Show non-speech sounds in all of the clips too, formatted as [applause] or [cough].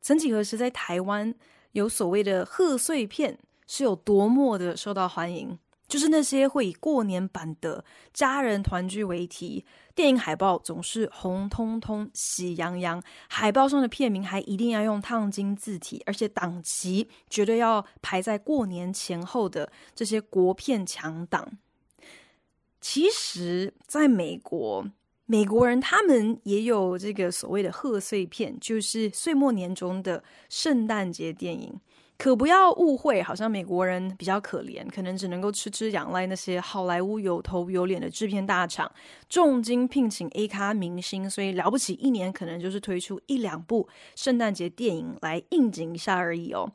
曾几何时，在台湾有所谓的贺岁片是有多么的受到欢迎？就是那些会以过年版的家人团聚为题，电影海报总是红彤彤、喜洋洋，海报上的片名还一定要用烫金字体，而且档期绝对要排在过年前后的这些国片强档。其实，在美国，美国人他们也有这个所谓的贺岁片，就是岁末年终的圣诞节电影。可不要误会，好像美国人比较可怜，可能只能够吃吃仰赖那些好莱坞有头有脸的制片大厂，重金聘请 A 咖明星，所以了不起一年可能就是推出一两部圣诞节电影来应景一下而已哦。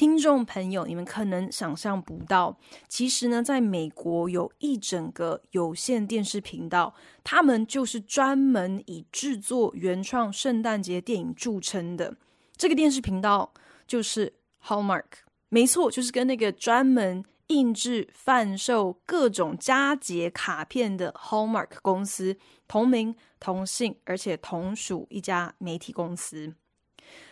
听众朋友，你们可能想象不到，其实呢，在美国有一整个有线电视频道，他们就是专门以制作原创圣诞节电影著称的。这个电视频道就是。Hallmark，没错，就是跟那个专门印制、贩售各种佳节卡片的 Hallmark 公司同名同姓，而且同属一家媒体公司。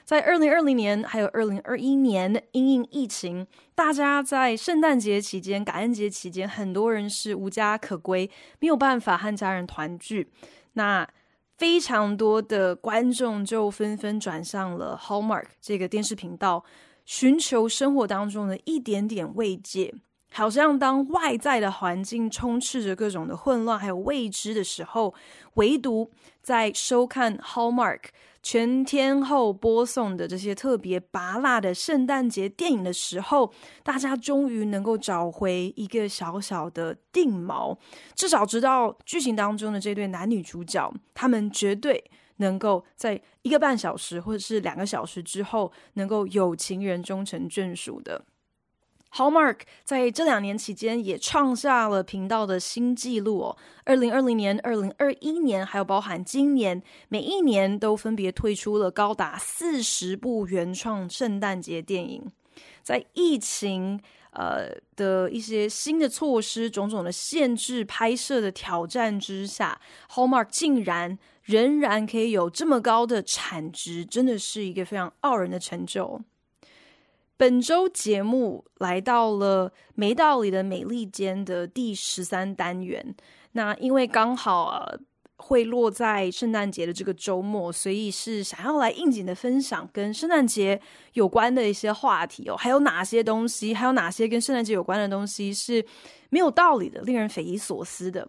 在二零二零年还有二零二一年，因应疫情，大家在圣诞节期间、感恩节期间，很多人是无家可归，没有办法和家人团聚。那非常多的观众就纷纷转向了 Hallmark 这个电视频道。寻求生活当中的一点点慰藉，好像当外在的环境充斥着各种的混乱还有未知的时候，唯独在收看 Hallmark 全天候播送的这些特别拔辣的圣诞节电影的时候，大家终于能够找回一个小小的定锚，至少知道剧情当中的这对男女主角，他们绝对。能够在一个半小时或者是两个小时之后，能够有情人终成眷属的。Hallmark 在这两年期间也创下了频道的新纪录哦。二零二零年、二零二一年，还有包含今年，每一年都分别推出了高达四十部原创圣诞节电影。在疫情呃的一些新的措施、种种的限制、拍摄的挑战之下，Hallmark 竟然。仍然可以有这么高的产值，真的是一个非常傲人的成就。本周节目来到了没道理的美利坚的第十三单元。那因为刚好啊会落在圣诞节的这个周末，所以是想要来应景的分享跟圣诞节有关的一些话题哦。还有哪些东西？还有哪些跟圣诞节有关的东西是没有道理的，令人匪夷所思的？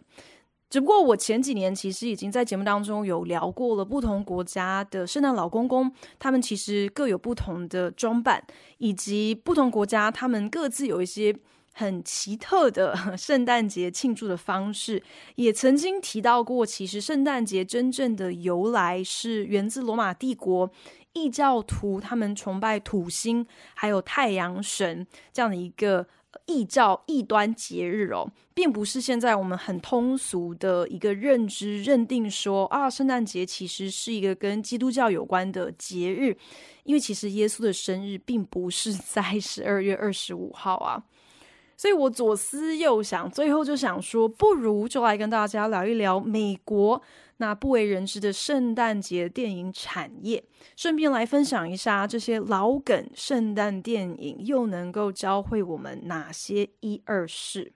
只不过我前几年其实已经在节目当中有聊过了，不同国家的圣诞老公公，他们其实各有不同的装扮，以及不同国家他们各自有一些很奇特的 [laughs] 圣诞节庆祝的方式。也曾经提到过，其实圣诞节真正的由来是源自罗马帝国异教徒，他们崇拜土星还有太阳神这样的一个。异教异端节日哦，并不是现在我们很通俗的一个认知认定说啊，圣诞节其实是一个跟基督教有关的节日，因为其实耶稣的生日并不是在十二月二十五号啊。所以我左思右想，最后就想说，不如就来跟大家聊一聊美国那不为人知的圣诞节电影产业，顺便来分享一下这些老梗圣诞电影又能够教会我们哪些一二事。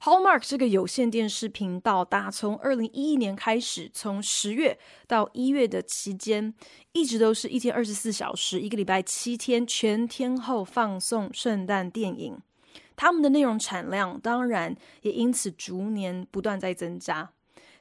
Hallmark 这个有线电视频道，打从二零一一年开始，从十月到一月的期间，一直都是一天二十四小时，一个礼拜七天，全天候放送圣诞电影。他们的内容产量当然也因此逐年不断在增加。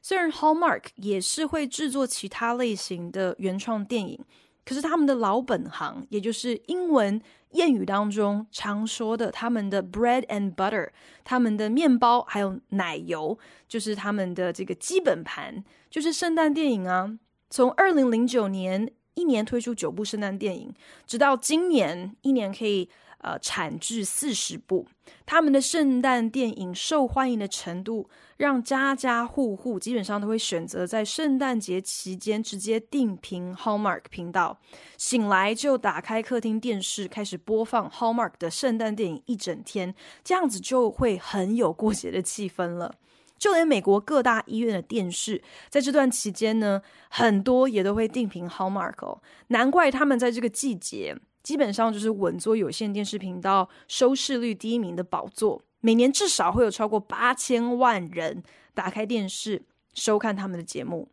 虽然 Hallmark 也是会制作其他类型的原创电影。可是他们的老本行，也就是英文谚语当中常说的他们的 bread and butter，他们的面包还有奶油，就是他们的这个基本盘，就是圣诞电影啊。从二零零九年一年推出九部圣诞电影，直到今年一年可以呃产制四十部。他们的圣诞电影受欢迎的程度，让家家户户基本上都会选择在圣诞节期间直接订频 Hallmark 频道，醒来就打开客厅电视，开始播放 Hallmark 的圣诞电影一整天，这样子就会很有过节的气氛了。就连美国各大医院的电视，在这段期间呢，很多也都会定频 Hallmark 哦。难怪他们在这个季节，基本上就是稳坐有线电视频道收视率第一名的宝座。每年至少会有超过八千万人打开电视收看他们的节目。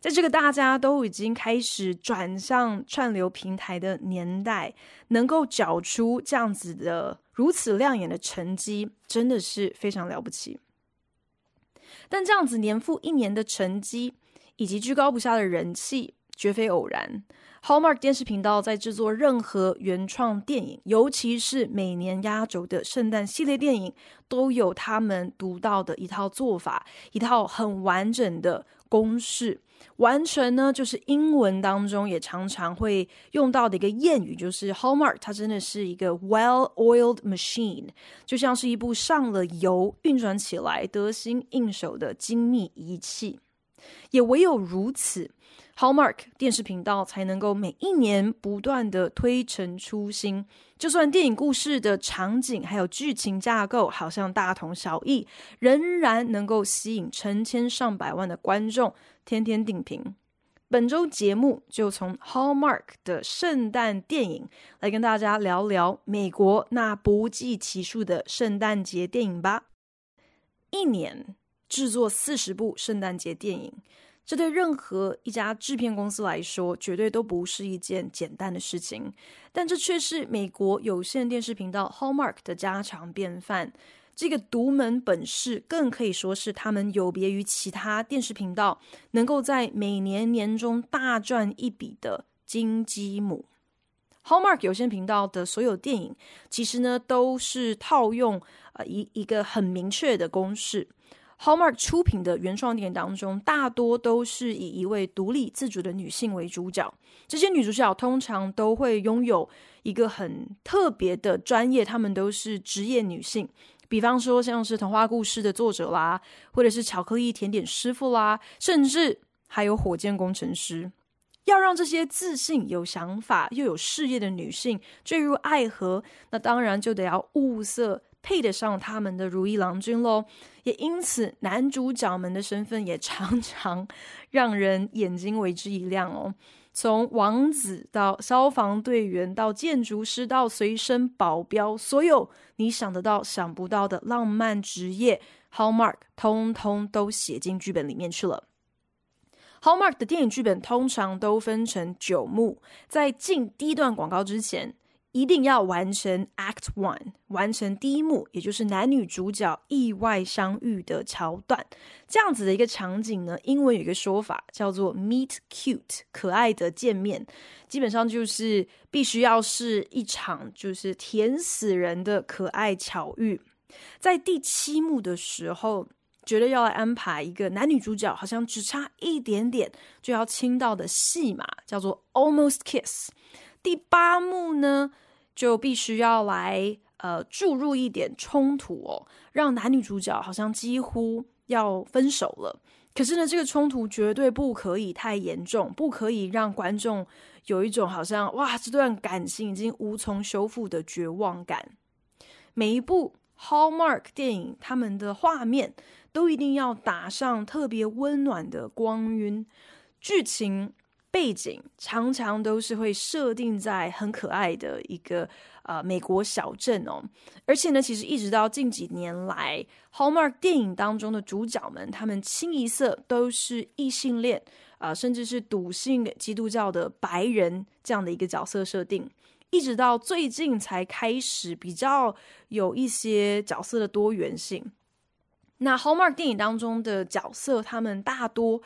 在这个大家都已经开始转向串流平台的年代，能够缴出这样子的如此亮眼的成绩，真的是非常了不起。但这样子年复一年的成绩，以及居高不下的人气，绝非偶然。Hallmark 电视频道在制作任何原创电影，尤其是每年压轴的圣诞系列电影，都有他们独到的一套做法，一套很完整的公式。完全呢，就是英文当中也常常会用到的一个谚语，就是 Hallmark，它真的是一个 well-oiled machine，就像是一部上了油、运转起来得心应手的精密仪器。也唯有如此，Hallmark 电视频道才能够每一年不断的推陈出新。就算电影故事的场景还有剧情架构好像大同小异，仍然能够吸引成千上百万的观众。天天定频，本周节目就从 Hallmark 的圣诞电影来跟大家聊聊美国那不计其数的圣诞节电影吧。一年制作四十部圣诞节电影，这对任何一家制片公司来说，绝对都不是一件简单的事情。但这却是美国有线电视频道 Hallmark 的家常便饭。这个独门本事更可以说是他们有别于其他电视频道，能够在每年年中大赚一笔的金鸡母。Hallmark 有线频道的所有电影，其实呢都是套用呃一一个很明确的公式。Hallmark 出品的原创电影当中，大多都是以一位独立自主的女性为主角。这些女主角通常都会拥有一个很特别的专业，她们都是职业女性。比方说，像是童话故事的作者啦，或者是巧克力甜点师傅啦，甚至还有火箭工程师。要让这些自信、有想法又有事业的女性坠入爱河，那当然就得要物色配得上他们的如意郎君喽。也因此，男主角们的身份也常常让人眼睛为之一亮哦。从王子到消防队员，到建筑师，到随身保镖，所有你想得到、想不到的浪漫职业，Hallmark 通通都写进剧本里面去了。Hallmark 的电影剧本通常都分成九幕，在进第一段广告之前，一定要完成 Act One，完成第一幕，也就是男女主角意外相遇的桥段。这样子的一个场景呢，英文有一个说法叫做 Meet Cute，可爱的见面。基本上就是必须要是一场就是甜死人的可爱巧遇。在第七幕的时候，绝对要来安排一个男女主角好像只差一点点就要亲到的戏码，叫做 Almost Kiss。第八幕呢，就必须要来呃注入一点冲突哦，让男女主角好像几乎要分手了。可是呢，这个冲突绝对不可以太严重，不可以让观众有一种好像哇，这段感情已经无从修复的绝望感。每一部 Hallmark 电影，他们的画面都一定要打上特别温暖的光晕，剧情。背景常常都是会设定在很可爱的一个呃美国小镇哦，而且呢，其实一直到近几年来，Hallmark 电影当中的主角们，他们清一色都是异性恋啊、甚至是笃信基督教的白人这样的一个角色设定，一直到最近才开始比较有一些角色的多元性。那 Hallmark 电影当中的角色，他们大多。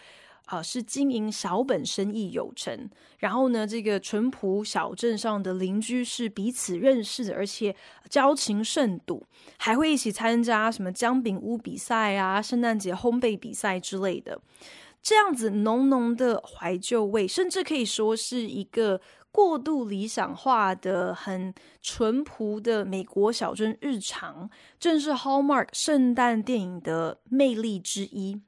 啊、是经营小本生意有成，然后呢，这个淳朴小镇上的邻居是彼此认识，而且交情甚笃，还会一起参加什么姜饼屋比赛啊、圣诞节烘焙比赛之类的。这样子浓浓的怀旧味，甚至可以说是一个过度理想化的、很淳朴的美国小镇日常，正是 Hallmark 圣诞电影的魅力之一。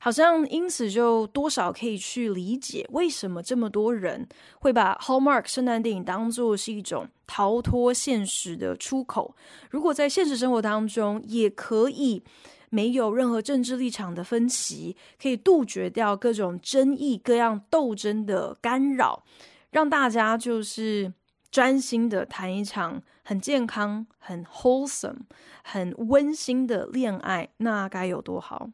好像因此就多少可以去理解为什么这么多人会把 Hallmark 圣诞电影当做是一种逃脱现实的出口。如果在现实生活当中也可以没有任何政治立场的分歧，可以杜绝掉各种争议、各样斗争的干扰，让大家就是专心的谈一场很健康、很 wholesome、很温馨的恋爱，那该有多好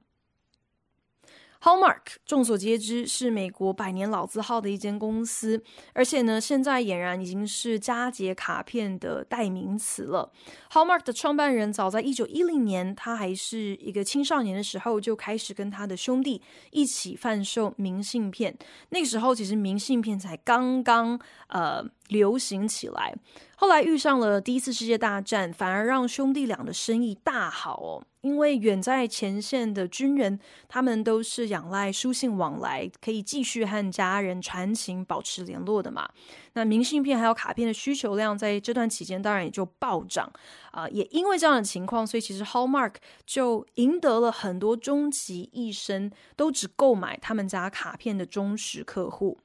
！Hallmark 众所皆知是美国百年老字号的一间公司，而且呢，现在俨然已经是佳节卡片的代名词了。Hallmark 的创办人早在一九一零年，他还是一个青少年的时候，就开始跟他的兄弟一起贩售明信片。那个时候，其实明信片才刚刚呃流行起来。后来遇上了第一次世界大战，反而让兄弟俩的生意大好哦。因为远在前线的军人，他们都是仰赖书信往来，可以继续和家人传情、保持联络的嘛。那明信片还有卡片的需求量，在这段期间当然也就暴涨啊、也因为这样的情况，所以其实 Hallmark 就赢得了很多终其一生都只购买他们家卡片的忠实客户。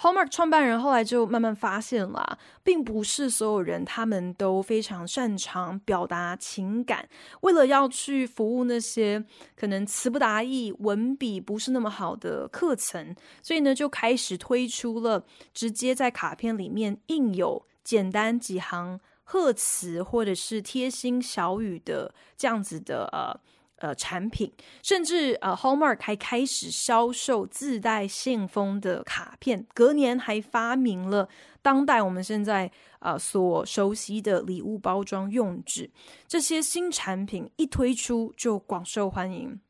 Hallmark 创办人后来就慢慢发现了，并不是所有人他们都非常擅长表达情感。为了要去服务那些可能词不达意、文笔不是那么好的课程，所以呢，就开始推出了直接在卡片里面印有简单几行贺词或者是贴心小语的这样子的呃。呃，产品甚至呃，Hallmark 还开始销售自带信封的卡片，隔年还发明了当代我们现在呃所熟悉的礼物包装用纸。这些新产品一推出就广受欢迎。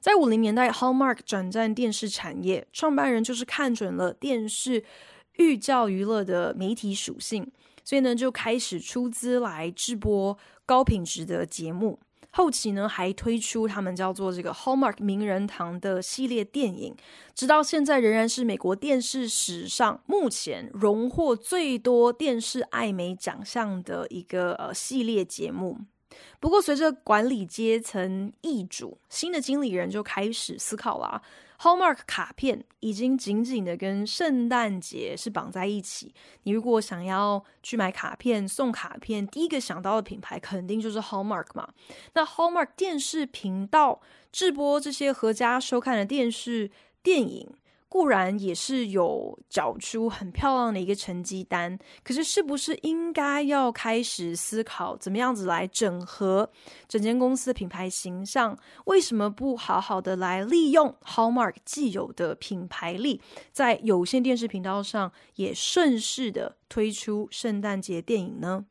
在五零年代，Hallmark 转战电视产业，创办人就是看准了电视寓教于乐的媒体属性，所以呢就开始出资来制播高品质的节目。后期呢，还推出他们叫做这个 Hallmark 名人堂的系列电影，直到现在仍然是美国电视史上目前荣获最多电视艾美奖项的一个呃系列节目。不过，随着管理阶层易主，新的经理人就开始思考啦。Hallmark 卡片已经紧紧的跟圣诞节是绑在一起。你如果想要去买卡片、送卡片，第一个想到的品牌肯定就是 Hallmark 嘛。那 Hallmark 电视频道制播这些合家收看的电视电影。固然也是有找出很漂亮的一个成绩单，可是是不是应该要开始思考怎么样子来整合整间公司的品牌形象？为什么不好好的来利用 Hallmark 既有的品牌力，在有线电视频道上也顺势的推出圣诞节电影呢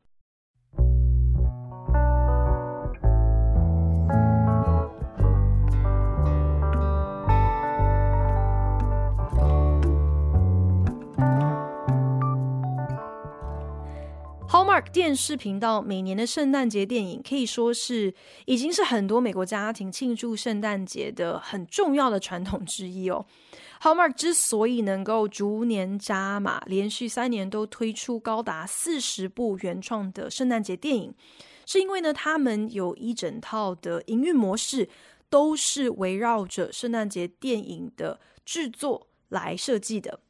电视频道每年的圣诞节电影可以说是已经是很多美国家庭庆祝圣诞节的很重要的传统之一哦。Hallmark 之所以能够逐年加码，连续三年都推出高达四十部原创的圣诞节电影，是因为呢，他们有一整套的营运模式，都是围绕着圣诞节电影的制作来设计的。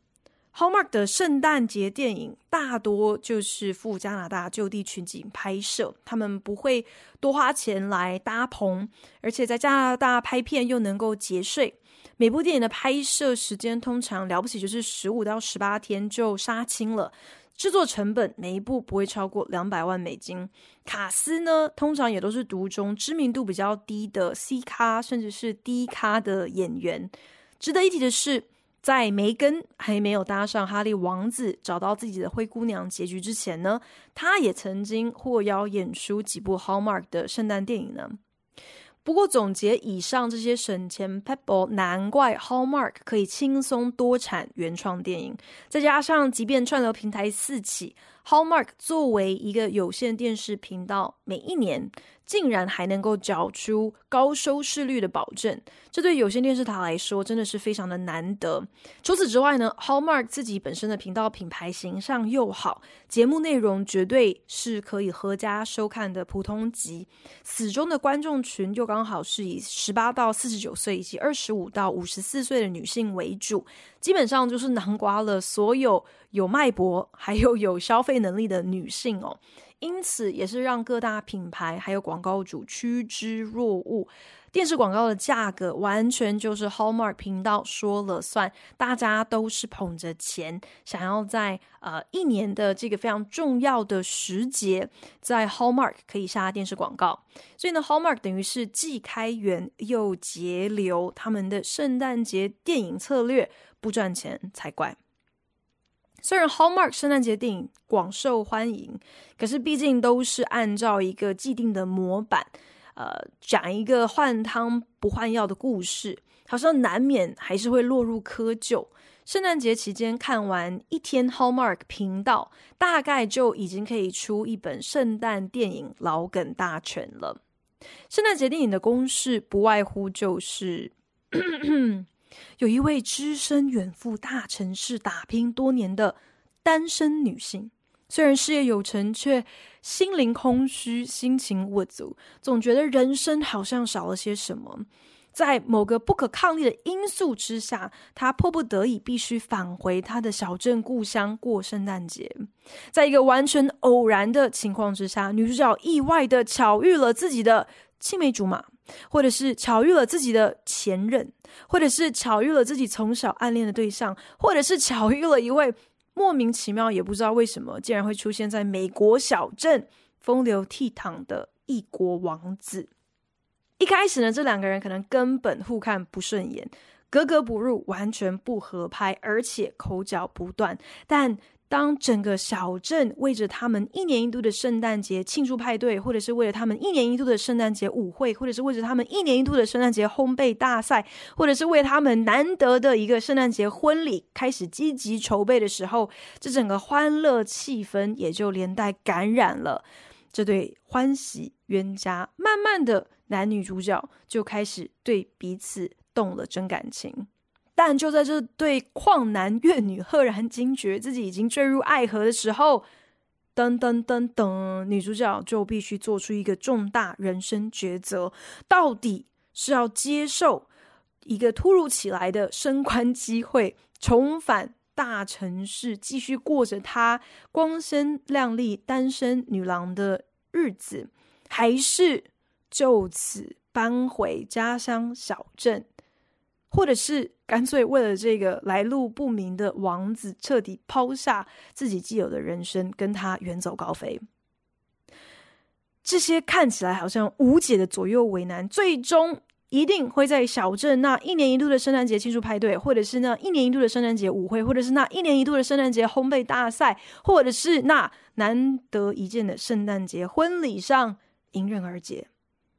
Hallmark 的圣诞节电影大多就是赴加拿大就地取景拍摄，他们不会多花钱来搭棚，而且在加拿大拍片又能够节税。每部电影的拍摄时间通常了不起就是十五到十八天就杀青了，制作成本每一部不会超过两百万美金。卡司呢，通常也都是独中知名度比较低的 C 咖，甚至是 D 咖的演员。值得一提的是，在梅根还没有搭上哈利王子找到自己的灰姑娘结局之前呢，他也曾经获邀演出几部 Hallmark 的圣诞电影呢。不过总结以上这些省钱 people，，难怪 Hallmark 可以轻松多产原创电影，再加上即便串流平台四起 Hallmark 作为一个有线电视频道，每一年竟然还能够缴出高收视率的保证，这对有线电视台来说真的是非常的难得。除此之外呢，Hallmark 自己本身的频道品牌形象又好，节目内容绝对是可以合家收看的普通级，死忠的观众群又刚好是以十八到四十九岁以及二十五到五十四岁的女性为主，基本上就是囊括了所有有脉搏还有有消费能力的女性哦。因此，也是让各大品牌还有广告主趋之若鹜。电视广告的价格完全就是 Hallmark 频道说了算，大家都是捧着钱，想要在呃一年的这个非常重要的时节，在 Hallmark 可以下电视广告。所以呢，Hallmark 等于是既开源又节流，他们的圣诞节电影策略不赚钱才怪。虽然 Hallmark 圣诞节电影广受欢迎，可是毕竟都是按照一个既定的模板，呃，讲一个换汤不换药的故事，好像难免还是会落入窠臼。圣诞节期间看完一天 Hallmark 频道，大概就已经可以出一本圣诞电影老梗大全了。圣诞节电影的公式不外乎就是。[coughs] 有一位只身远赴大城市打拼多年的单身女性，虽然事业有成，却心灵空虚，心情不足，总觉得人生好像少了些什么。在某个不可抗力的因素之下，她迫不得已必须返回她的小镇故乡过圣诞节。在一个完全偶然的情况之下，女主角意外的巧遇了自己的青梅竹马。或者是巧遇了自己的前任，或者是巧遇了自己从小暗恋的对象，或者是巧遇了一位莫名其妙也不知道为什么竟然会出现在美国小镇风流倜傥的异国王子。一开始呢，这两个人可能根本互看不顺眼，格格不入，完全不合拍，而且口角不断，但。当整个小镇为着他们一年一度的圣诞节庆祝派对，或者是为了他们一年一度的圣诞节舞会，或者是为着他们一年一度的圣诞节烘焙大赛，或者是为他们难得的一个圣诞节婚礼开始积极筹备的时候，这整个欢乐气氛也就连带感染了这对欢喜冤家。慢慢的，男女主角就开始对彼此动了真感情。但就在这对旷男怨女赫然惊觉自己已经坠入爱河的时候，噔噔噔噔，女主角就必须做出一个重大人生抉择：到底是要接受一个突如其来的升官机会，重返大城市，继续过着她光鲜亮丽单身女郎的日子，还是就此搬回家乡小镇？或者是干脆为了这个来路不明的王子，彻底抛下自己既有的人生，跟他远走高飞。这些看起来好像无解的左右为难，最终一定会在小镇那一年一度的圣诞节庆祝派对，或者是那一年一度的圣诞节舞会，或者是那一年一度的圣诞节烘焙大赛，或者是那难得一见的圣诞节婚礼上迎刃而解。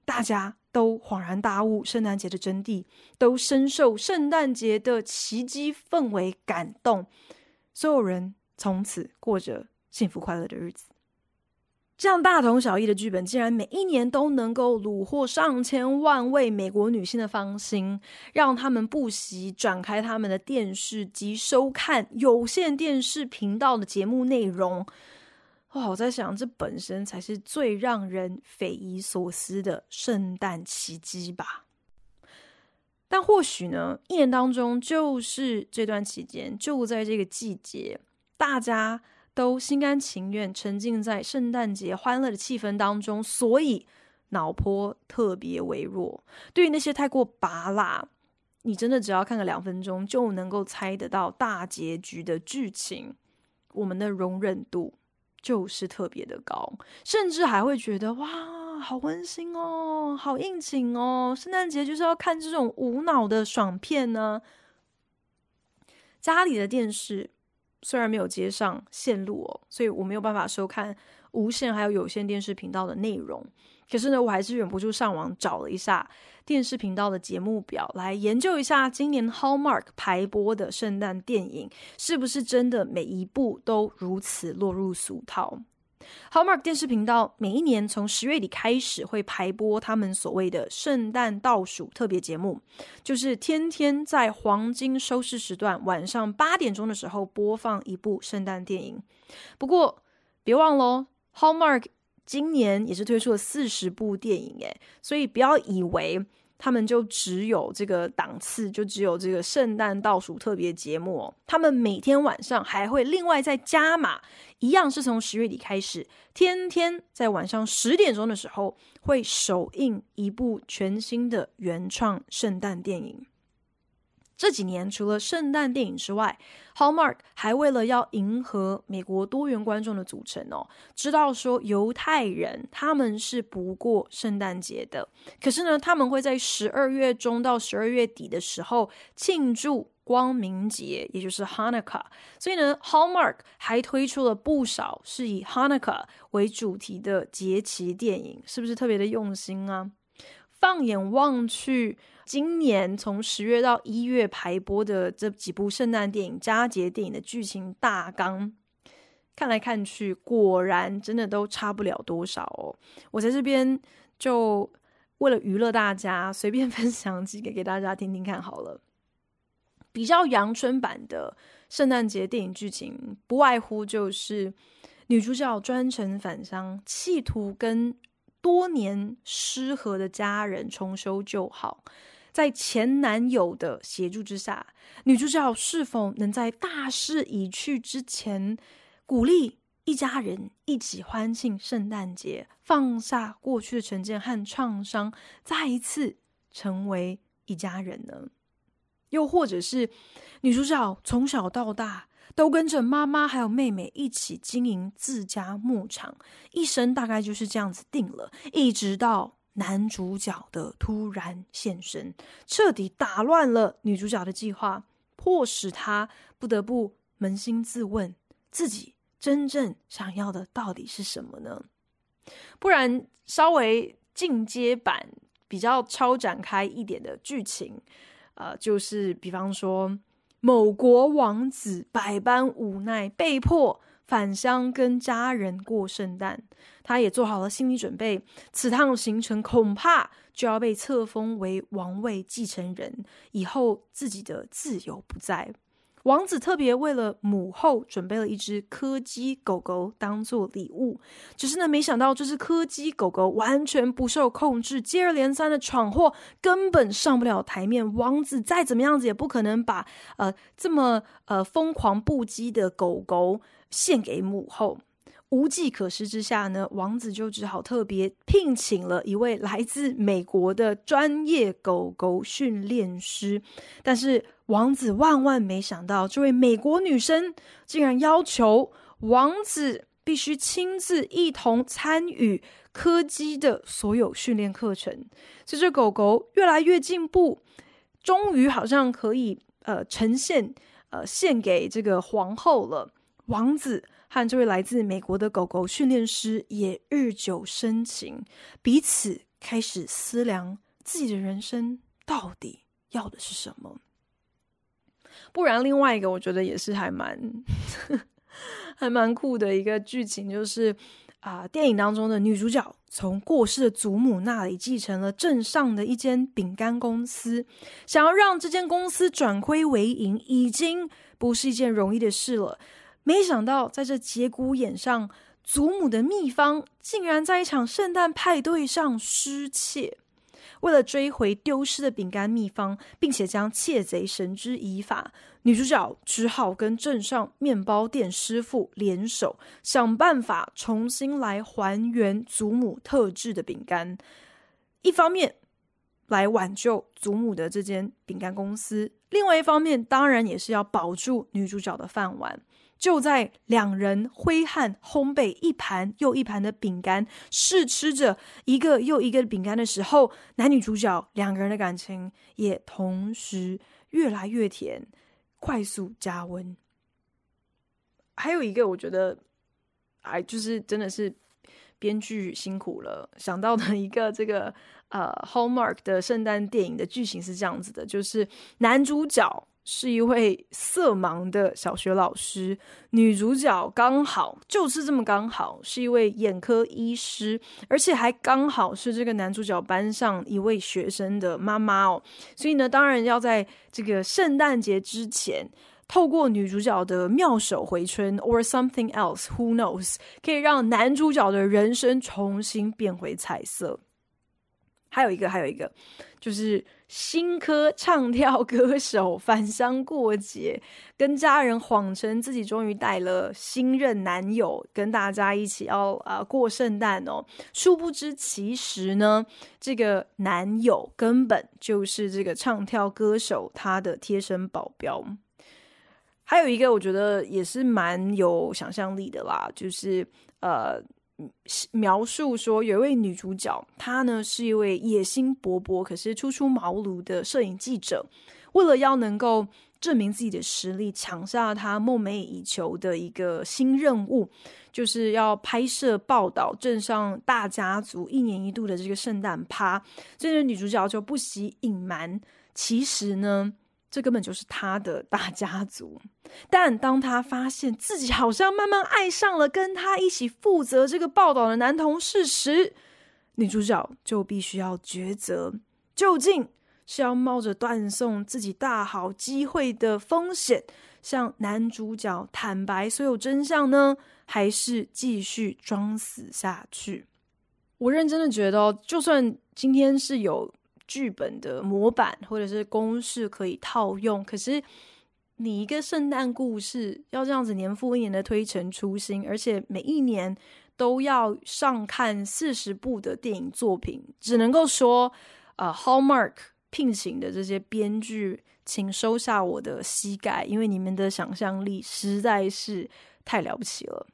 大家。都恍然大悟圣诞节的真谛，都深受圣诞节的奇迹氛围感动，所有人从此过着幸福快乐的日子。这样大同小异的剧本，竟然每一年都能够虏获上千万位美国女性的芳心，让他们不惜转开他们的电视机收看有线电视频道的节目内容。哇，我在想，这本身才是最让人匪夷所思的圣诞奇迹吧。但或许呢，一年当中就是这段期间，就在这个季节，大家都心甘情愿沉浸在圣诞节欢乐的气氛当中，所以脑波特别微弱。对于那些太过拔辣，你真的只要看个两分钟就能够猜得到大结局的剧情，我们的容忍度。就是特别的高，甚至还会觉得哇，好温馨哦，好应景哦！圣诞节就是要看这种无脑的爽片呢。家里的电视虽然没有接上线路哦，所以我没有办法收看无线还有有线电视频道的内容。可是呢，我还是忍不住上网找了一下电视频道的节目表，来研究一下今年 Hallmark 排播的圣诞电影是不是真的每一部都如此落入俗套。Hallmark 电视频道每一年从十月底开始会排播他们所谓的圣诞倒数特别节目，就是天天在黄金收视时段晚上八点钟的时候播放一部圣诞电影。不过别忘了，Hallmark 今年也是推出了四十部电影，诶，所以不要以为他们就只有这个档次，就只有这个圣诞倒数特别节目哦。他们每天晚上还会另外再加码，一样是从十月底开始，天天在晚上十点钟的时候会首映一部全新的原创圣诞电影。这几年，除了圣诞电影之外，Hallmark 还为了要迎合美国多元观众的组成哦，知道说犹太人他们是不过圣诞节的，可是呢，他们会在十二月中到十二月底的时候庆祝光明节，也就是 Hanukkah。所以呢，Hallmark 还推出了不少是以 Hanukkah 为主题的节期电影，是不是特别的用心啊？放眼望去。今年从十月到一月排播的这几部圣诞电影、佳节电影的剧情大纲，看来看去，果然真的都差不了多少哦。我在这边就为了娱乐大家，随便分享几个给大家听听看好了。比较阳春版的圣诞节电影剧情，不外乎就是女主角专程返乡，企图跟多年失和的家人重修旧好。在前男友的协助之下，女主角是否能在大势已去之前，鼓励一家人一起欢庆圣诞节，放下过去的成见和创伤，再一次成为一家人呢？又或者是女主角从小到大都跟着妈妈还有妹妹一起经营自家牧场，一生大概就是这样子定了，一直到。男主角的突然现身，彻底打乱了女主角的计划，迫使她不得不扪心自问：自己真正想要的到底是什么呢？不然，稍微进阶版比较超展开一点的剧情，呃，就是比方说，某国王子百般无奈，被迫。返乡跟家人过圣诞，他也做好了心理准备。此趟行程恐怕就要被册封为王位继承人，以后自己的自由不在。王子特别为了母后准备了一只柯基狗狗当做礼物，只是呢，没想到这只柯基狗狗完全不受控制，接二连三的闯祸，根本上不了台面。王子再怎么样子也不可能把呃这么呃疯狂不羁的狗狗。献给母后，无计可施之下呢，王子就只好特别聘请了一位来自美国的专业狗狗训练师。但是王子万万没想到，这位美国女生竟然要求王子必须亲自一同参与柯基的所有训练课程。随着狗狗越来越进步，终于好像可以呃呈现呃献给这个皇后了。王子和这位来自美国的狗狗训练师也日久生情，彼此开始思量自己的人生到底要的是什么。不然，另外一个我觉得也是还蛮 [laughs] 还蛮酷的一个剧情，就是啊、电影当中的女主角从过世的祖母那里继承了镇上的一间饼干公司，想要让这间公司转亏为盈，已经不是一件容易的事了。没想到，在这节骨眼上，祖母的秘方竟然在一场圣诞派对上失窃。为了追回丢失的饼干秘方，并且将窃贼绳之以法，女主角只好跟镇上面包店师傅联手，想办法重新来还原祖母特制的饼干。一方面来挽救祖母的这间饼干公司，另外一方面当然也是要保住女主角的饭碗。就在两人挥汗烘焙一盘又一盘的饼干，试吃着一个又一个饼干的时候，男女主角两个人的感情也同时越来越甜，快速加温。还有一个我觉得，哎，就是真的是编剧辛苦了，想到的一个这个呃 Hallmark 的圣诞电影的剧情是这样子的，就是男主角。是一位色盲的小学老师，女主角刚好就是这么刚好是一位眼科医师，而且还刚好是这个男主角班上一位学生的妈妈哦。所以呢，当然要在这个圣诞节之前，透过女主角的妙手回春，or something else，who knows，可以让男主角的人生重新变回彩色。还有一个，还有一个，就是新科唱跳歌手返乡过节，跟家人谎称自己终于带了新任男友，跟大家一起要啊、呃、过圣诞哦。殊不知，其实呢，这个男友根本就是这个唱跳歌手他的贴身保镖。还有一个，我觉得也是蛮有想象力的啦，就是呃。描述说，有一位女主角，她呢是一位野心勃勃，可是初出茅庐的摄影记者。为了要能够证明自己的实力，抢下她梦寐以求的一个新任务，就是要拍摄报道镇上大家族一年一度的这个圣诞趴。所以，女主角就不惜隐瞒，其实呢。这根本就是他的大家族，但当他发现自己好像慢慢爱上了跟他一起负责这个报道的男同事时，女主角就必须要抉择：究竟是要冒着断送自己大好机会的风险，向男主角坦白所有真相呢，还是继续装死下去？我认真的觉得，就算今天是有。剧本的模板或者是公式可以套用，可是你一个圣诞故事要这样子年复一年的推陈出新，而且每一年都要上看四十部的电影作品，只能够说，呃，Hallmark 聘请的这些编剧，请收下我的膝盖，因为你们的想象力实在是太了不起了。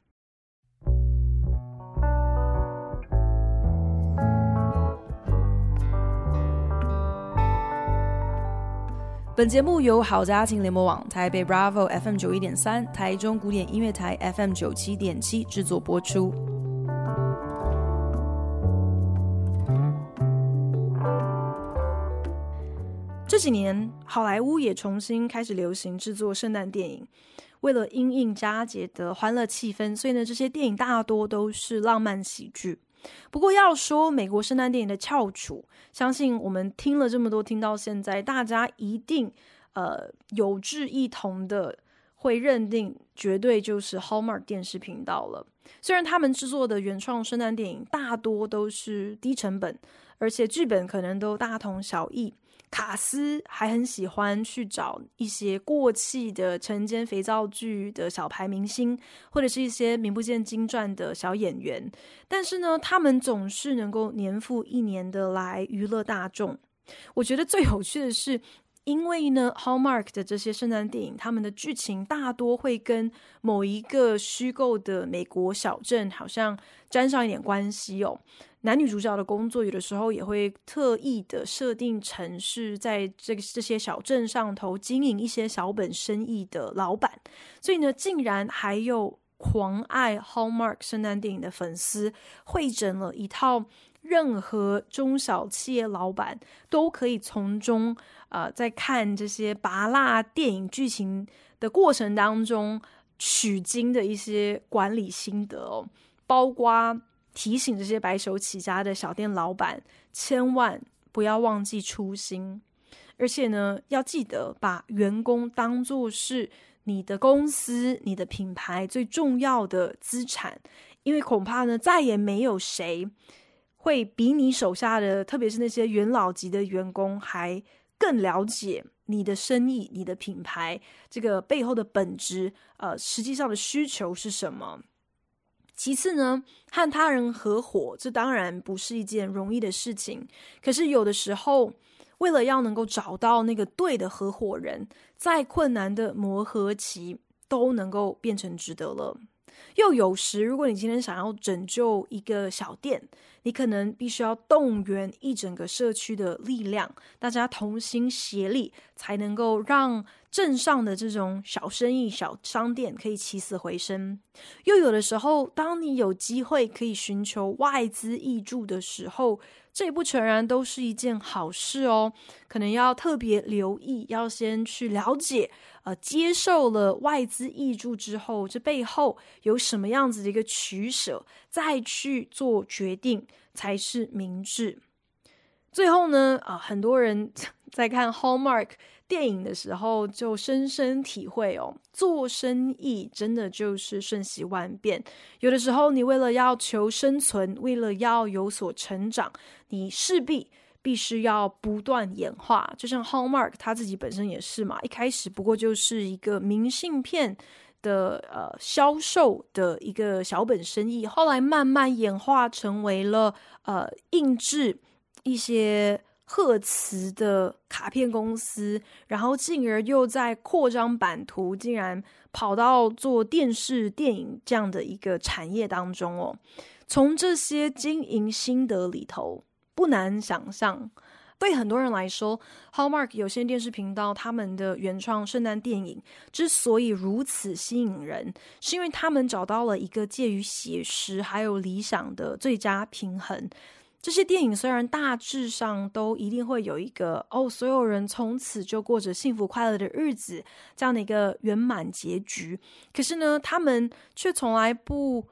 本节目由好家庭联盟网、台北 Bravo FM 九一点三、台中古典音乐台 FM 九七点七制作播出。这几年，好莱坞也重新开始流行制作圣诞电影。为了因应佳节的欢乐气氛，所以呢，这些电影大多都是浪漫喜剧。不过要说美国圣诞电影的翘楚，相信我们听了这么多，听到现在，大家一定呃有志一同的会认定，绝对就是 Hallmark 电视频道了。虽然他们制作的原创圣诞电影大多都是低成本，而且剧本可能都大同小异。卡斯还很喜欢去找一些过气的晨间肥皂剧的小牌明星，或者是一些名不见经传的小演员，但是呢，他们总是能够年复一年的来娱乐大众。我觉得最有趣的是，因为呢，Hallmark 的这些圣诞电影，他们的剧情大多会跟某一个虚构的美国小镇好像沾上一点关系哦。男女主角的工作有的时候也会特意的设定成是在这个这些小镇上头经营一些小本生意的老板，所以呢，竟然还有狂爱 Hallmark 圣诞电影的粉丝汇整了一套，任何中小企业老板都可以从中啊、呃，在看这些拔辣电影剧情的过程当中取经的一些管理心得哦，包括。提醒这些白手起家的小店老板，千万不要忘记初心，而且呢，要记得把员工当作是你的公司、你的品牌最重要的资产，因为恐怕呢，再也没有谁会比你手下的，特别是那些元老级的员工，还更了解你的生意、你的品牌这个背后的本质，呃，实际上的需求是什么。其次呢，和他人合伙，这当然不是一件容易的事情。可是有的时候，为了要能够找到那个对的合伙人，再困难的磨合期都能够变成值得了。又有时，如果你今天想要拯救一个小店，你可能必须要动员一整个社区的力量，大家同心协力，才能够让镇上的这种小生意、小商店可以起死回生，又有的时候，当你有机会可以寻求外资挹注的时候，这也不全然都是一件好事哦。可能要特别留意，要先去了解，呃，接受了外资挹注之后，这背后有什么样子的一个取舍，再去做决定才是明智。最后呢，啊、很多人在看 Hallmark。电影的时候就深深体会哦，做生意真的就是瞬息万变。有的时候你为了要求生存，为了要有所成长，你势必必须要不断演化。就像 Hallmark 他自己本身也是嘛，一开始不过就是一个明信片的呃销售的一个小本生意，后来慢慢演化成为了呃印制一些。贺词的卡片公司，然后进而又在扩张版图，竟然跑到做电视电影这样的一个产业当中哦。从这些经营心得里头，不难想象，对很多人来说，Hallmark 有线电视频道他们的原创圣诞电影之所以如此吸引人，是因为他们找到了一个介于写实还有理想的最佳平衡。这些电影虽然大致上都一定会有一个哦，所有人从此就过着幸福快乐的日子这样的一个圆满结局，可是呢，他们却从来不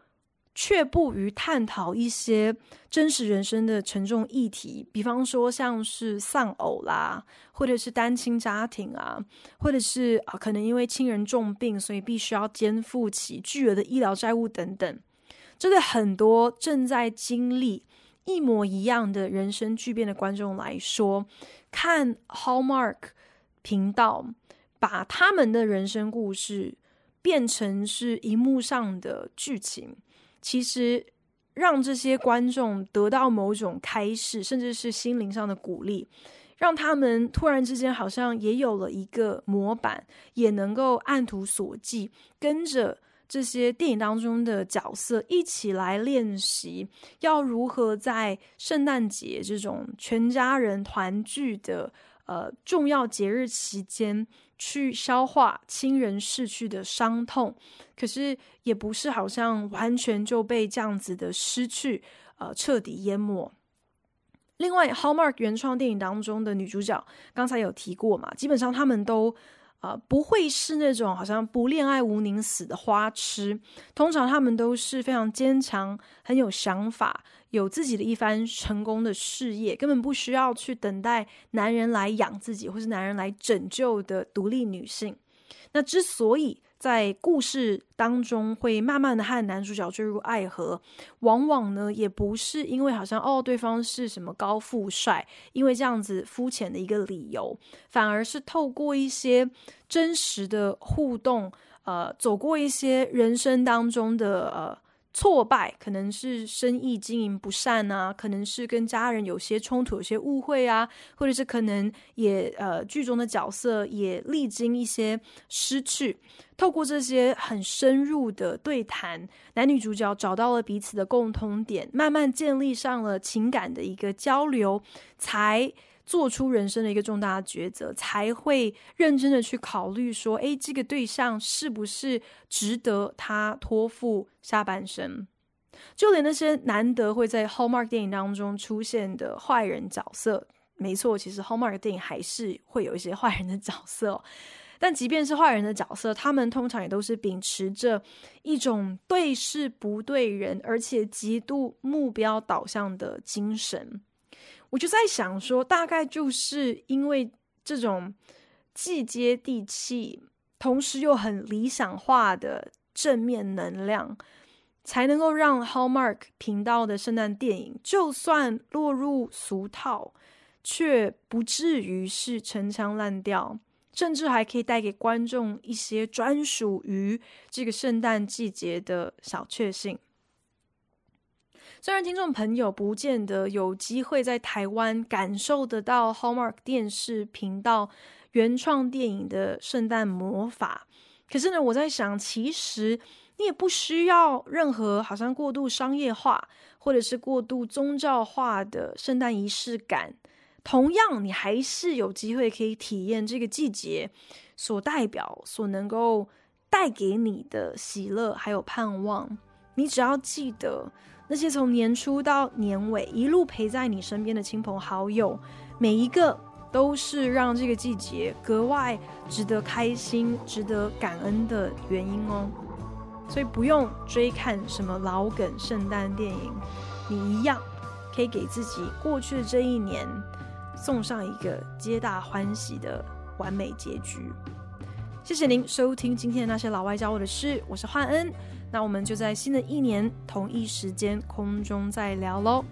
却步于探讨一些真实人生的沉重议题，比方说像是丧偶啦，或者是单亲家庭啊，或者是啊，可能因为亲人重病，所以必须要肩负起巨额的医疗债务等等。这对很多正在经历。一模一样的人生巨变的观众来说，看 Hallmark 频道，把他们的人生故事变成是荧幕上的剧情，其实让这些观众得到某种开始，甚至是心灵上的鼓励，让他们突然之间好像也有了一个模板，也能够按图索骥，跟着。这些电影当中的角色一起来练习，要如何在圣诞节这种全家人团聚的呃重要节日期间，去消化亲人逝去的伤痛。可是也不是好像完全就被这样子的失去呃彻底淹没。另外，Hallmark 原创电影当中的女主角，刚才有提过嘛，基本上他们都。啊、不会是那种好像不恋爱无宁死的花痴。通常他们都是非常坚强、很有想法、有自己的一番成功的事业，根本不需要去等待男人来养自己，或是男人来拯救的独立女性。那之所以在故事当中会慢慢的和男主角坠入爱河，往往呢也不是因为好像哦对方是什么高富帅，因为这样子肤浅的一个理由，反而是透过一些真实的互动，呃，走过一些人生当中的呃。挫败可能是生意经营不善啊，可能是跟家人有些冲突、有些误会啊，或者是可能也呃剧中的角色也历经一些失去。透过这些很深入的对谈，男女主角找到了彼此的共通点，慢慢建立上了情感的一个交流，才。做出人生的一个重大的抉择，才会认真的去考虑说，诶，这个对象是不是值得他托付下半生？就连那些难得会在 Hallmark 电影当中出现的坏人角色，没错，其实 Hallmark 电影还是会有一些坏人的角色。但即便是坏人的角色，他们通常也都是秉持着一种对事不对人，而且极度目标导向的精神。我就在想说，大概就是因为这种既接地气，同时又很理想化的正面能量，才能够让 Hallmark 频道的圣诞电影，就算落入俗套，却不至于是陈腔滥调，甚至还可以带给观众一些专属于这个圣诞季节的小确幸。虽然听众朋友不见得有机会在台湾感受得到 Hallmark 电视频道原创电影的圣诞魔法，可是呢，我在想，其实你也不需要任何好像过度商业化或者是过度宗教化的圣诞仪式感，同样，你还是有机会可以体验这个季节所代表、所能够带给你的喜乐，还有盼望。你只要记得那些从年初到年尾一路陪在你身边的亲朋好友，每一个都是让这个季节格外值得开心、值得感恩的原因哦。所以不用追看什么老梗圣诞电影，你一样可以给自己过去的这一年送上一个皆大欢喜的完美结局。谢谢您收听今天的那些老外教我的事，我是焕恩。那我们就在新的一年同一时间空中再聊喽。